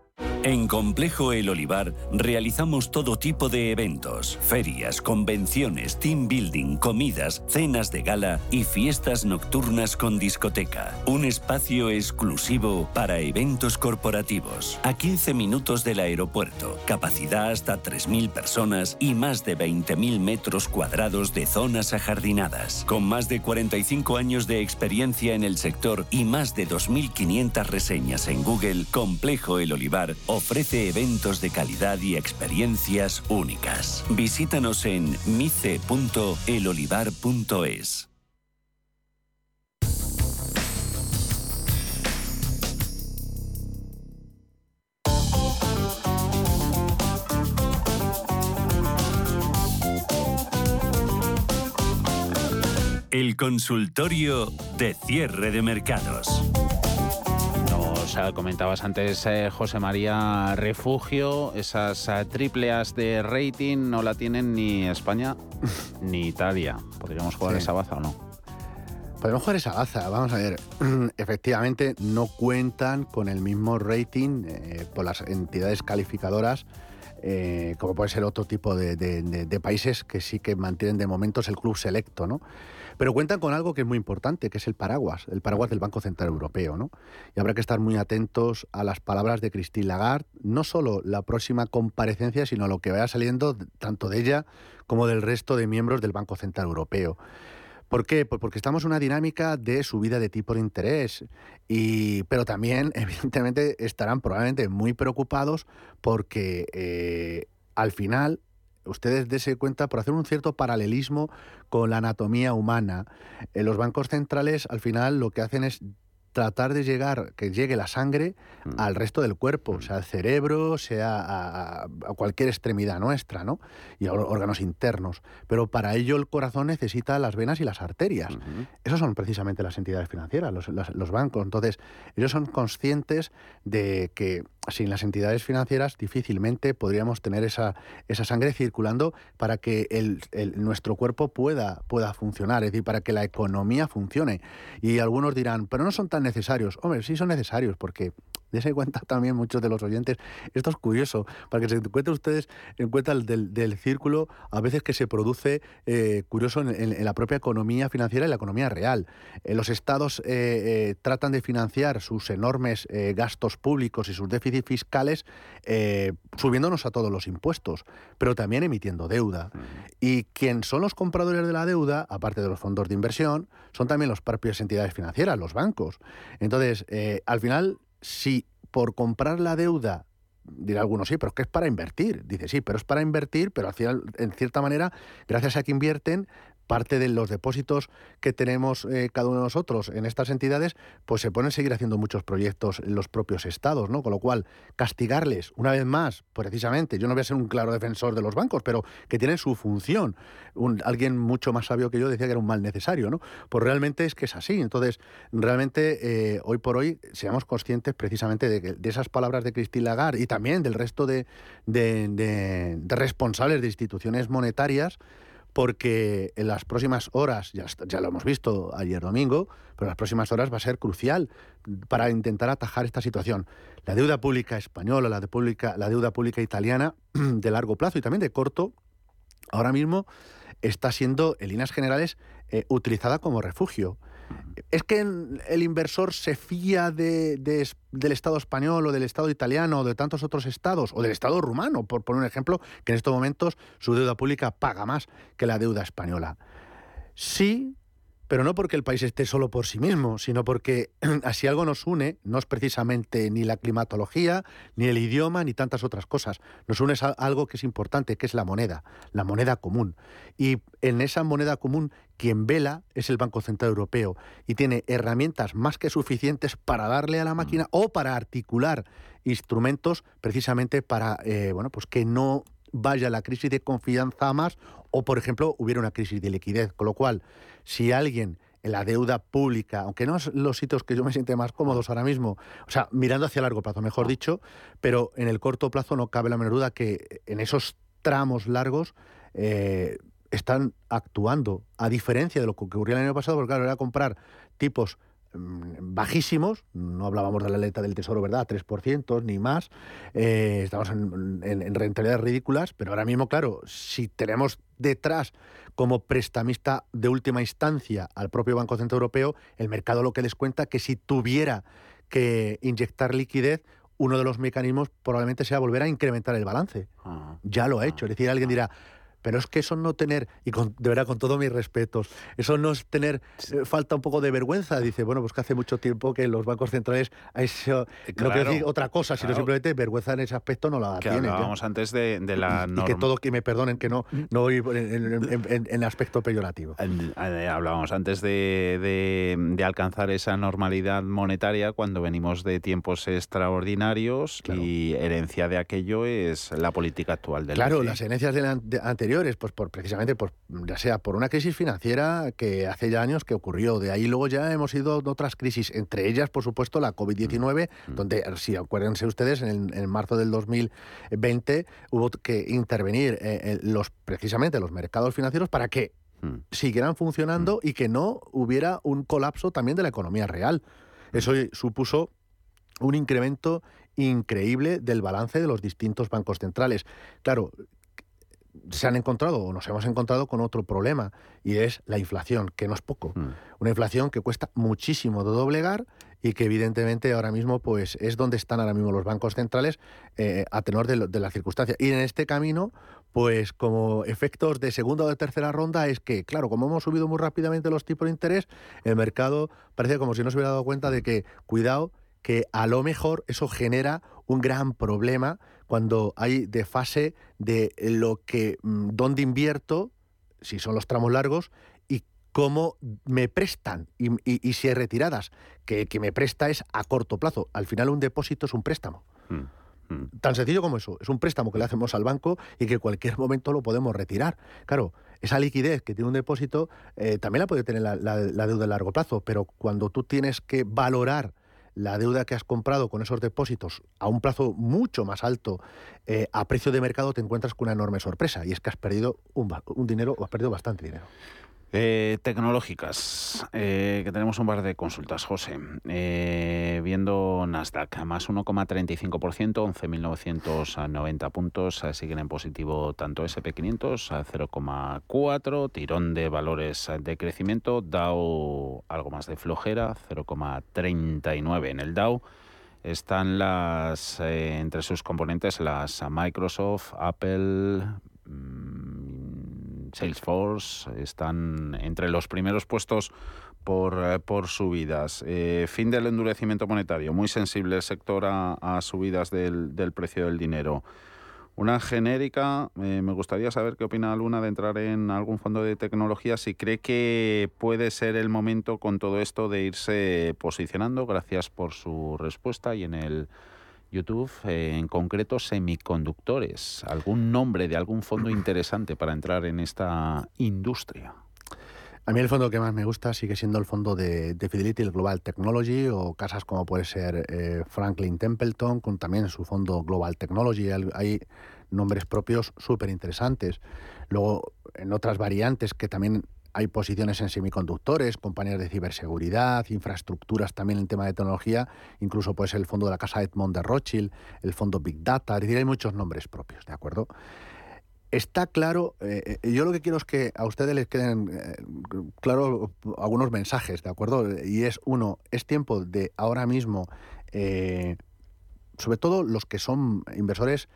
En Complejo El Olivar realizamos todo tipo de eventos, ferias, convenciones, team building, comidas, cenas de gala y fiestas nocturnas con discoteca. Un espacio exclusivo para eventos corporativos. A 15 minutos del aeropuerto, capacidad hasta 3.000 personas y más de 20.000 metros cuadrados de zonas ajardinadas. Con más de 45 años de experiencia en el sector y más de 2.500 reseñas en Google, Complejo El Olivar ofrece eventos de calidad y experiencias únicas. Visítanos en mice.elolivar.es. El consultorio de cierre de mercados. Nos eh, comentabas antes, eh, José María, refugio, esas eh, triple As de rating no la tienen ni España *laughs* ni Italia. ¿Podríamos jugar esa baza o no? Podemos jugar esa baza, vamos a ver. *clears throat* Efectivamente, no cuentan con el mismo rating por las entidades calificadoras como puede ser otro tipo de, de, países que sí que mantienen de momentos el club selecto, ¿no? Pero cuentan con algo que es muy importante, que es el paraguas, el paraguas del Banco Central Europeo. ¿no? Y habrá que estar muy atentos a las palabras de Christine Lagarde, no solo la próxima comparecencia, sino lo que vaya saliendo tanto de ella como del resto de miembros del Banco Central Europeo. ¿Por qué? Pues porque estamos en una dinámica de subida de tipo de interés, y, pero también, *laughs* evidentemente, estarán probablemente muy preocupados porque eh, al final ustedes dense cuenta por hacer un cierto paralelismo con la anatomía humana. En los bancos centrales al final lo que hacen es tratar de llegar, que llegue la sangre mm. al resto del cuerpo, mm. sea al cerebro, sea a, cualquier extremidad nuestra, ¿no? Y a órganos internos. Pero para ello el corazón necesita las venas y las arterias. Esos son precisamente las entidades financieras, los, los, bancos. Entonces, ellos son conscientes de que sin las entidades financieras difícilmente podríamos tener esa, esa sangre circulando para que el, nuestro cuerpo pueda, pueda funcionar, es decir, para que la economía funcione. Y algunos dirán, pero no son tan necesarios. Hombre, sí son necesarios porque Dese cuenta *laughs* también muchos de los oyentes. Esto es curioso, para que se encuentren ustedes en cuenta del, del círculo a veces que se produce eh, curioso en, la propia economía financiera y la economía real. Eh, los estados eh, tratan de financiar sus enormes gastos públicos y sus déficits fiscales subiéndonos a todos los impuestos, pero también emitiendo deuda. Y quien son los compradores de la deuda, aparte de los fondos de inversión, son también las propias entidades financieras, los bancos. Entonces, al final si por comprar la deuda dirá alguno, sí, pero es que es para invertir. Dice, sí, pero es para invertir, pero al final, en cierta manera, gracias a que invierten, parte de los depósitos que tenemos eh, cada uno de nosotros en estas entidades, pues se pueden seguir haciendo muchos proyectos en los propios estados, ¿no? Con lo cual, castigarles una vez más, precisamente, yo no voy a ser un claro defensor de los bancos, pero que tienen su función. alguien mucho más sabio que yo decía que era un mal necesario, ¿no? Pues realmente es que es así. Entonces, realmente, eh, hoy por hoy, seamos conscientes precisamente de, de esas palabras de Christine Lagarde y también del resto de responsables de instituciones monetarias, porque en las próximas horas, ya, ya, lo hemos visto ayer domingo, pero en las próximas horas va a ser crucial para intentar atajar esta situación. La deuda pública española, la, de pública, la deuda pública italiana *clears throat* de largo plazo y también de corto, ahora mismo está siendo en líneas generales eh, utilizada como refugio. ¿Es que el inversor se fía de, del Estado español o del Estado italiano o de tantos otros estados o del Estado rumano, por poner un ejemplo, que en estos momentos su deuda pública paga más que la deuda española? Sí, pero no porque el país esté solo por sí mismo, sino porque *clears throat* así algo nos une, no es precisamente ni la climatología, ni el idioma, ni tantas otras cosas. Nos une algo que es importante, que es la moneda, la moneda común. Y en esa moneda común, quien vela es el Banco Central Europeo y tiene herramientas más que suficientes para darle a la máquina o para articular instrumentos precisamente para eh, bueno, pues que no vaya la crisis de confianza más o, por ejemplo, hubiera una crisis de liquidez. Con lo cual, si alguien en la deuda pública, aunque no es los sitios que yo me siento más cómodos ahora mismo, o sea, mirando hacia largo plazo, mejor dicho, pero en el corto plazo no cabe la menor duda que en esos tramos largos eh, están actuando, a diferencia de lo que ocurrió el año pasado, porque claro, era comprar tipos bajísimos, no hablábamos de la letra del tesoro, ¿verdad? 3% ni más, eh, estamos en, en, rentabilidades ridículas, pero ahora mismo, claro, si tenemos detrás como prestamista de última instancia al propio Banco Central Europeo, el mercado lo que les cuenta que si tuviera que inyectar liquidez, uno de los mecanismos probablemente sea volver a incrementar el balance. Ah. ya lo ha hecho. Es decir, alguien dirá, pero es que eso no tener, y con, de verdad con todos mis respetos, eso no es tener eh, falta un poco de vergüenza. Dice, bueno, pues que hace mucho tiempo que los bancos centrales, eso, eh, no quiero decir otra cosa, sino simplemente vergüenza en ese aspecto no la que tienen. Hablábamos antes de, la norma. Y que todo, que me perdonen que no, no voy en, en, aspecto peyorativo. Eh, hablábamos antes de, de, alcanzar esa normalidad monetaria cuando venimos de tiempos extraordinarios y herencia de aquello es la política actual del Claro, las herencias de, anteriores anteriores, pues por precisamente, pues, ya sea por una crisis financiera que hace ya años que ocurrió. De ahí luego ya hemos ido a otras crisis, entre ellas, por supuesto, la COVID-19, mm. donde, si acuérdense ustedes, en, en, marzo del 2020 hubo que intervenir eh, los, precisamente los mercados financieros para que mm. siguieran funcionando y que no hubiera un colapso también de la economía real. Eso supuso un incremento increíble del balance de los distintos bancos centrales. Claro, se han encontrado o nos hemos encontrado con otro problema y es la inflación, que no es poco. Mm. Una inflación que cuesta muchísimo de doblegar y que evidentemente ahora mismo pues es donde están ahora mismo los bancos centrales eh, a tenor de, de, la circunstancia. Y en este camino, pues como efectos de segunda o de tercera ronda es que, claro, como hemos subido muy rápidamente los tipos de interés, el mercado parece como si no se hubiera dado cuenta de que, cuidado, que a lo mejor eso genera un gran problema cuando hay de fase de lo que, mm, dónde invierto, si son los tramos largos, y cómo me prestan, y, si hay retiradas, que, que, me presta es a corto plazo. Al final un depósito es un préstamo. Mm, mm. Tan sencillo como eso. Es un préstamo que le hacemos al banco y que en cualquier momento lo podemos retirar. Claro, esa liquidez que tiene un depósito eh, también la puede tener la, la deuda a largo plazo, pero cuando tú tienes que valorar la deuda que has comprado con esos depósitos a un plazo mucho más alto eh, a precio de mercado, te encuentras con una enorme sorpresa y es que has perdido un, un dinero o has perdido bastante dinero. Eh, tecnológicas, eh, que tenemos un par de consultas, José. Eh, viendo Nasdaq, más 1,35%, 11.990 puntos, siguen en positivo tanto SP500 a 0,4, tirón de valores de crecimiento, Dow algo más de flojera, 0,39 en el Dow. Están las entre sus componentes las Microsoft, Apple, mm, Salesforce están entre los primeros puestos por, eh, por subidas. Eh, fin del endurecimiento monetario, muy sensible el sector a, subidas del, precio del dinero. Una genérica, eh, me gustaría saber qué opina Luna de entrar en algún fondo de tecnología, si cree que puede ser el momento con todo esto de irse posicionando. Gracias por su respuesta y en el YouTube, eh, en concreto semiconductores. ¿Algún nombre de algún fondo interesante para entrar en esta industria? A mí el fondo que más me gusta sigue siendo el fondo de, Fidelity, el Global Technology, o casas como puede ser eh, Franklin Templeton, con también su fondo Global Technology. Hay nombres propios súper interesantes. Luego, en otras variantes que también hay posiciones en semiconductores, compañías de ciberseguridad, infraestructuras también en tema de tecnología, incluso pues el fondo de la casa Edmond de Rothschild, el fondo Big Data, es decir, hay muchos nombres propios, ¿de acuerdo? Está claro, eh, eh, yo lo que quiero es que a ustedes les queden eh, claros algunos mensajes, ¿de acuerdo? Y es, uno, es tiempo de ahora mismo, sobre todo los que son inversores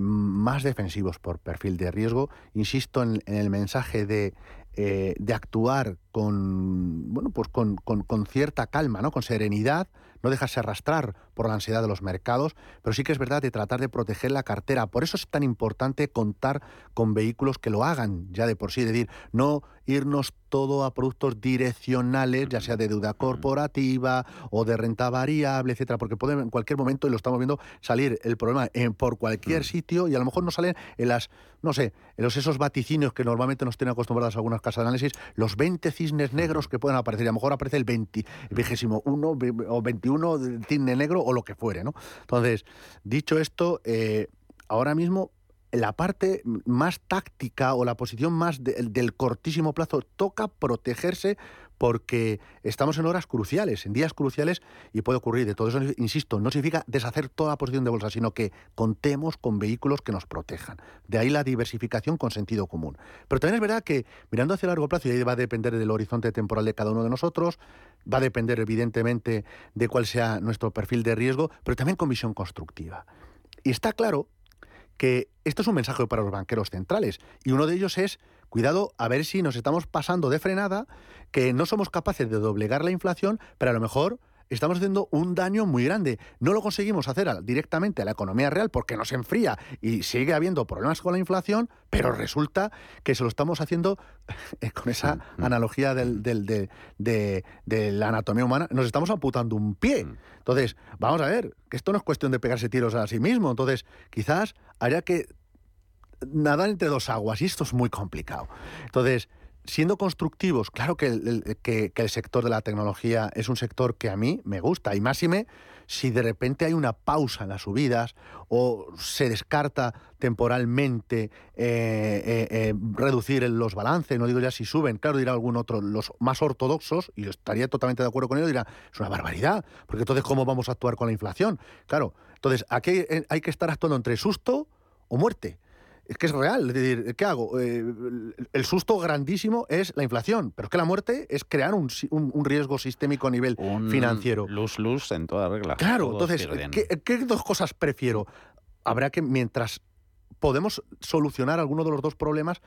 más defensivos por perfil de riesgo, insisto en el mensaje de eh, de actuar con, bueno, pues con, con, cierta calma, ¿no? con serenidad, no dejarse arrastrar por la ansiedad de los mercados, pero sí que es verdad de tratar de proteger la cartera. Por eso es tan importante contar con vehículos que lo hagan ya de por sí, es decir, no irnos todo a productos direccionales, ya sea de deuda corporativa o de renta variable, etcétera, porque pueden en cualquier momento, y lo estamos viendo, salir el problema en, por cualquier sitio y a lo mejor no salen en las, no sé, en los esos vaticinios que normalmente nos tienen acostumbradas algunas casas de análisis, los 20 cisnes negros que pueden aparecer, y a lo mejor aparece el 20, 21 o 21 cisne negro o lo que fuere, ¿no? Entonces, dicho esto, eh, ahora mismo la parte más táctica o la posición más del cortísimo plazo toca protegerse porque estamos en horas cruciales, en días cruciales y puede ocurrir de todo eso. Insisto, no significa deshacer toda posición de bolsa, sino que contemos con vehículos que nos protejan. De ahí la diversificación con sentido común. Pero también es verdad que mirando hacia largo plazo, y ahí va a depender del horizonte temporal de cada uno de nosotros, va a depender evidentemente de cuál sea nuestro perfil de riesgo, pero también con visión constructiva. Y está claro que esto es un mensaje para los banqueros centrales y uno de ellos es cuidado a ver si nos estamos pasando de frenada, que no somos capaces de doblegar la inflación, pero a lo mejor estamos haciendo un daño muy grande. No lo conseguimos hacer directamente a la economía real porque nos enfría y sigue habiendo problemas con la inflación, pero resulta que se lo estamos haciendo *laughs* eh, con esa mm, analogía del, de, de, la anatomía humana, nos estamos amputando un pie. Mm. Entonces, vamos a ver, que esto no es cuestión de pegarse tiros a sí mismo. Entonces, quizás haya que nadar entre dos aguas y esto es muy complicado. Entonces, siendo constructivos, claro que el, que, el, sector de la tecnología es un sector que a mí me gusta y máxime si de repente hay una pausa en las subidas o se descarta temporalmente eh, eh, eh, reducir los balances, no digo ya si suben, claro, dirá algún otro, los más ortodoxos, y estaría totalmente de acuerdo con ello, dirá, es una barbaridad, porque entonces ¿cómo vamos a actuar con la inflación? Claro, entonces aquí hay que estar actuando entre susto o muerte es que es real. Es decir, ¿qué hago? Eh, el susto grandísimo es la inflación, pero es que la muerte es crear un, riesgo sistémico a nivel financiero. Luz, luz en toda regla. Claro, entonces, ¿qué, dos cosas prefiero? Habrá que, mientras podemos solucionar alguno de los dos problemas,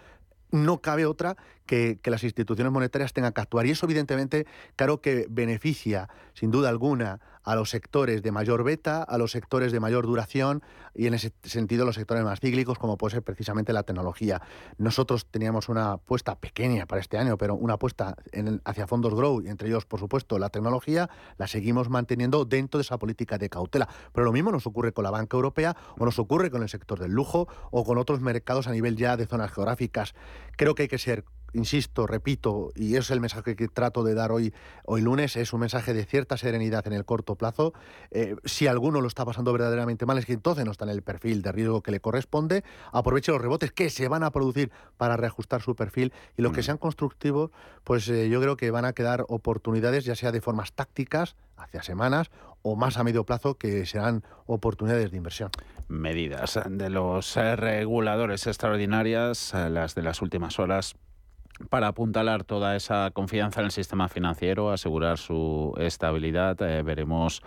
no cabe otra que, las instituciones monetarias tengan que actuar. Y eso, evidentemente, claro que beneficia, sin duda alguna, a los sectores de mayor beta, a los sectores de mayor duración y en ese sentido los sectores más cíclicos como puede ser precisamente la tecnología. Nosotros teníamos una apuesta pequeña para este año, pero una apuesta en, hacia fondos grow y entre ellos, por supuesto, la tecnología, la seguimos manteniendo dentro de esa política de cautela. Pero lo mismo nos ocurre con la banca europea o nos ocurre con el sector del lujo o con otros mercados a nivel ya de zonas geográficas. Creo que hay que ser insisto, repito, y es el mensaje que trato de dar hoy, hoy lunes, es un mensaje de cierta serenidad en el corto plazo. Eh, si alguno lo está pasando verdaderamente mal, es que entonces no está en el perfil de riesgo que le corresponde. Aproveche los rebotes que se van a producir para reajustar su perfil y los que sean constructivos, pues eh, yo creo que van a quedar oportunidades, ya sea de formas tácticas, hacia semanas, o más a medio plazo, que serán oportunidades de inversión. Medidas de los reguladores extraordinarias, eh, las de las últimas horas, para apuntalar toda esa confianza en el sistema financiero, asegurar su estabilidad. Eh, veremos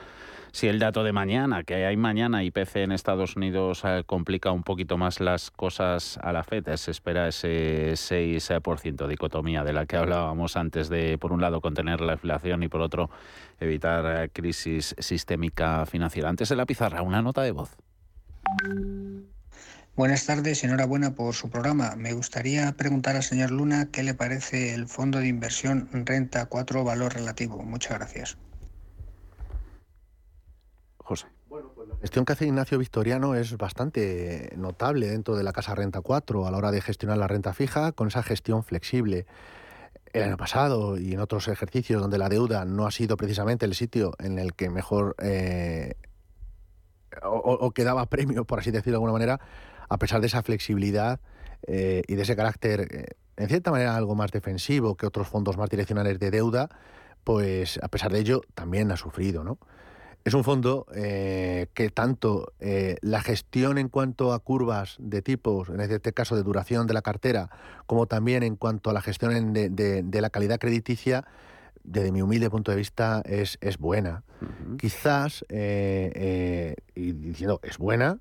si el dato de mañana, que hay mañana IPC en Estados Unidos, eh, complica un poquito más las cosas a la FED. Se espera ese 6% dicotomía de la que hablábamos antes de, por un lado, contener la inflación y por otro, evitar eh, crisis sistémica financiera. Antes de la pizarra, una nota de voz. Buenas tardes, enhorabuena por su programa. Me gustaría preguntar al señor Luna qué le parece el fondo de inversión Renta 4 Valor Relativo. Muchas gracias. José. Pues la gestión que hace Ignacio Victoriano es bastante notable dentro de la Casa Renta 4 a la hora de gestionar la renta fija con esa gestión flexible. El año pasado y en otros ejercicios donde la deuda no ha sido precisamente el sitio en el que mejor eh, o, que daba *laughs* premio, por así decirlo de alguna manera, a pesar de esa flexibilidad eh, y de ese carácter, eh, en cierta manera, algo más defensivo que otros fondos más direccionales de deuda, pues a pesar de ello también ha sufrido, ¿no? Es un fondo eh, que tanto la gestión en cuanto a curvas de tipos, en este caso de duración de la cartera, como también en cuanto a la gestión de, la calidad crediticia, desde mi humilde punto de vista, es, es buena. Quizás, y diciendo es buena,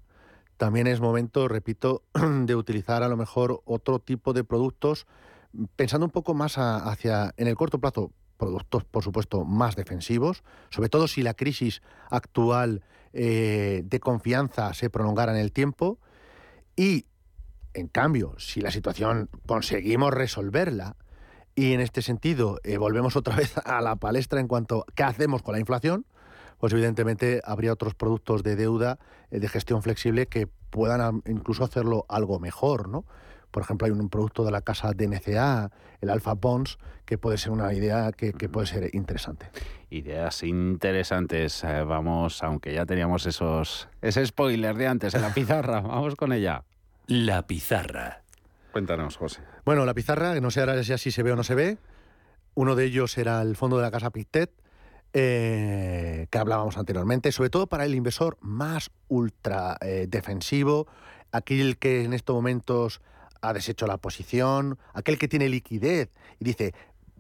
también es momento, repito, *clears throat* de utilizar a lo mejor otro tipo de productos, pensando un poco más hacia, en el corto plazo, productos, por supuesto, más defensivos, sobre todo si la crisis actual eh, de confianza se prolongara en el tiempo. Y, en cambio, si la situación conseguimos resolverla y en este sentido eh, volvemos otra *laughs* vez a la palestra en cuanto a qué hacemos con la inflación, pues evidentemente habría otros productos de deuda eh, de gestión flexible que puedan incluso hacerlo algo mejor, ¿no? Por ejemplo, hay un producto de la casa DNCA, el Alpha Bonds, que puede ser una idea que, puede ser interesante. Ideas interesantes. Eh, vamos, aunque ya teníamos esos ese spoiler de antes en la pizarra, *laughs* vamos con ella. La pizarra. Cuéntanos, José. Bueno, la pizarra, que no sé ahora si se ve o no se ve. Uno de ellos era el fondo de la casa Pictet, eh, que hablábamos anteriormente, sobre todo para el inversor más ultra eh, defensivo, aquel que en estos momentos ha deshecho la posición, aquel que tiene liquidez y dice,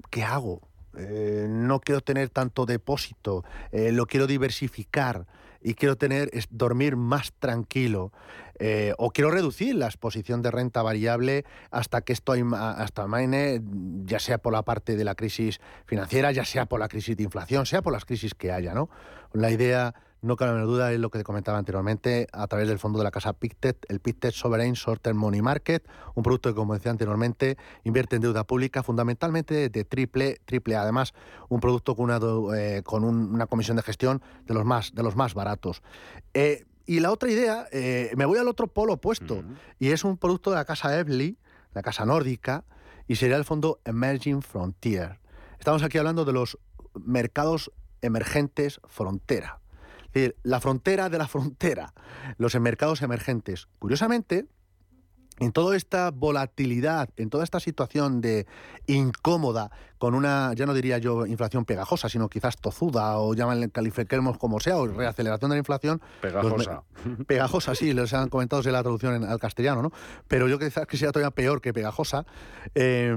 ¿qué hago? Eh, no quiero tener tanto depósito, lo quiero diversificar y quiero tener es dormir más tranquilo eh, o quiero reducir la exposición de renta variable hasta que esto hasta maine, ya sea por la parte de la crisis financiera, ya sea por la crisis de inflación, sea por las crisis que haya, ¿no? La idea no cabe duda, es lo que te comentaba anteriormente, a través del fondo de la casa Pictet, el Pictet Sovereign Short Term Money Market, un producto que, como decía anteriormente, invierte en deuda pública, fundamentalmente de triple, triple además, un producto con una, eh, con una comisión de gestión de los más, de los más baratos. Eh, Y la otra idea, eh, me voy al otro polo opuesto, y es un producto de la casa Evely, la casa nórdica, y sería el fondo Emerging Frontier. Estamos aquí hablando de los mercados emergentes frontera. Es decir, la frontera de la frontera, los mercados emergentes. Curiosamente, en toda esta volatilidad, en toda esta situación de incómoda, con una, ya no diría yo inflación pegajosa, sino quizás tozuda, o llámale, califiquemos como sea, o reaceleración de la inflación. Pegajosa. *laughs* pegajosa, sí, les han comentado de la traducción al castellano, ¿no? Pero yo quizás que sea todavía peor que pegajosa, eh,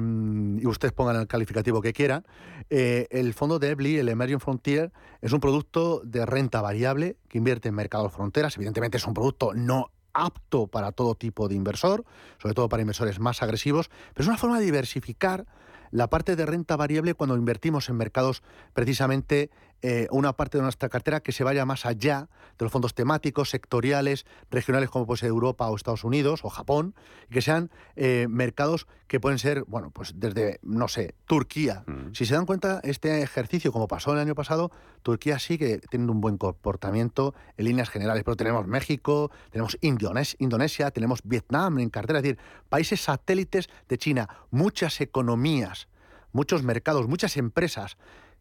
y ustedes pongan el calificativo que quieran. Eh, el fondo de Ebly, el Emerging Frontier, es un producto de renta variable que invierte en mercados fronteras. Evidentemente es un producto no apto para todo tipo de inversor, sobre todo para inversores más agresivos, pero es una forma de diversificar la parte de renta variable cuando invertimos en mercados precisamente eh, una parte de nuestra cartera que se vaya más allá de los fondos temáticos, sectoriales, regionales como puede ser Europa o Estados Unidos o Japón, y que sean eh, mercados que pueden ser, bueno, pues desde, no sé, Turquía. Mm. Si se dan cuenta, este ejercicio, como pasó el año pasado, Turquía sigue teniendo un buen comportamiento en líneas generales, pero tenemos México, tenemos Indonesia, tenemos Vietnam en cartera, es decir, países satélites de China, muchas economías, muchos mercados, muchas empresas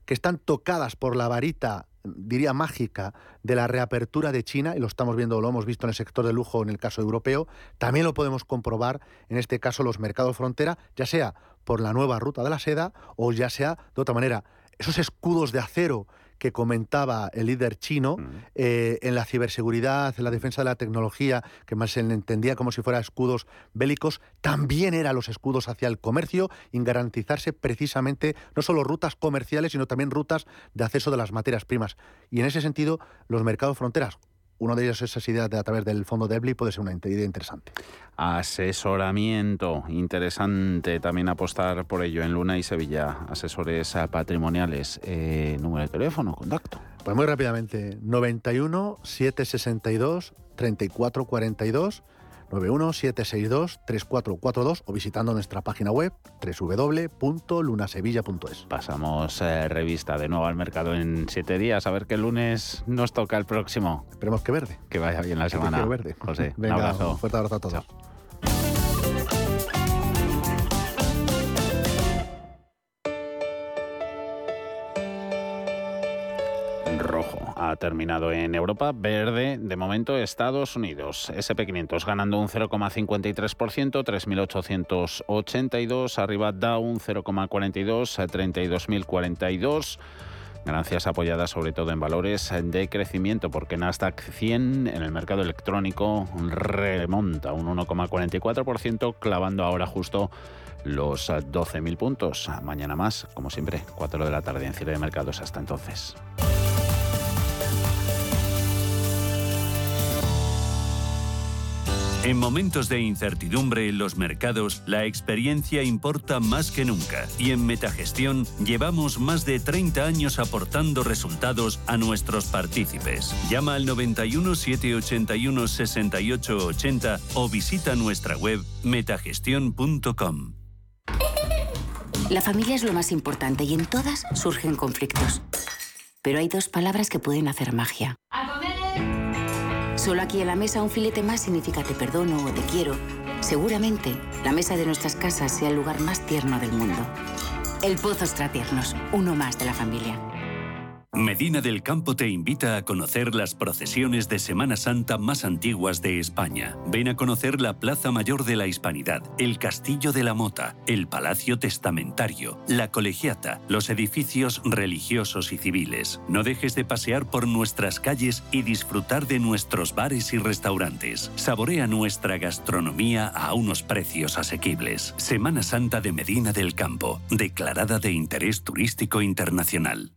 que están tocadas por la varita, diría mágica, de la reapertura de China, y lo estamos viendo, lo hemos visto en el sector de lujo en el caso europeo, también lo podemos comprobar en este caso los mercados frontera, ya sea por la nueva ruta de la seda o ya sea de otra manera. Esos escudos de acero que comentaba el líder chino eh, en la ciberseguridad, en la defensa de la tecnología, que más se entendía como si fueran escudos bélicos, también eran los escudos hacia el comercio y garantizarse precisamente no solo rutas comerciales, sino también rutas de acceso de las materias primas. Y en ese sentido, los mercados fronteras, uno de ellos, esas ideas de, a través del fondo de EBLI, puede ser una idea interesante. Asesoramiento, interesante también apostar por ello en Luna y Sevilla, asesores patrimoniales. Eh, número de teléfono, contacto. Pues muy rápidamente, 91 762 3442 91762-3442 o visitando nuestra página web www.lunasevilla.es. Pasamos eh, revista de nuevo al mercado en siete días, a ver qué lunes nos toca el próximo. Esperemos que verde. Que vaya bien la semana. verde. José, *laughs* un abrazo. Un fuerte abrazo a todos. Ha terminado en Europa, verde de momento Estados Unidos. SP500 ganando un 0,53%, 3.882, arriba Dow 0,42, 32.042. Ganancias apoyadas sobre todo en valores de crecimiento, porque Nasdaq 100 en el mercado electrónico remonta un 1,44%, clavando ahora justo los 12.000 puntos. Mañana más, como siempre, 4 de la tarde en cierre de mercados. Hasta entonces. En momentos de incertidumbre en los mercados, la experiencia importa más que nunca y en Metagestión llevamos más de 30 años aportando resultados a nuestros partícipes. Llama al 91 781 68 80 o visita nuestra web metagestión.com. La familia es lo más importante y en todas surgen conflictos. Pero hay dos palabras que pueden hacer magia. Solo aquí en la mesa un filete más significa te perdono o te quiero. Seguramente la mesa de nuestras casas sea el lugar más tierno del mundo. El Pozo Tiernos, uno más de la familia. Medina del Campo te invita a conocer las procesiones de Semana Santa más antiguas de España. Ven a conocer la Plaza Mayor de la Hispanidad, el Castillo de la Mota, el Palacio Testamentario, la Colegiata, los edificios religiosos y civiles. No dejes de pasear por nuestras calles y disfrutar de nuestros bares y restaurantes. Saborea nuestra gastronomía a unos precios asequibles. Semana Santa de Medina del Campo, declarada de interés turístico internacional.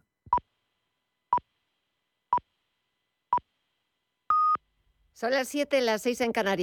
Son las 7, las 6 en Canarias.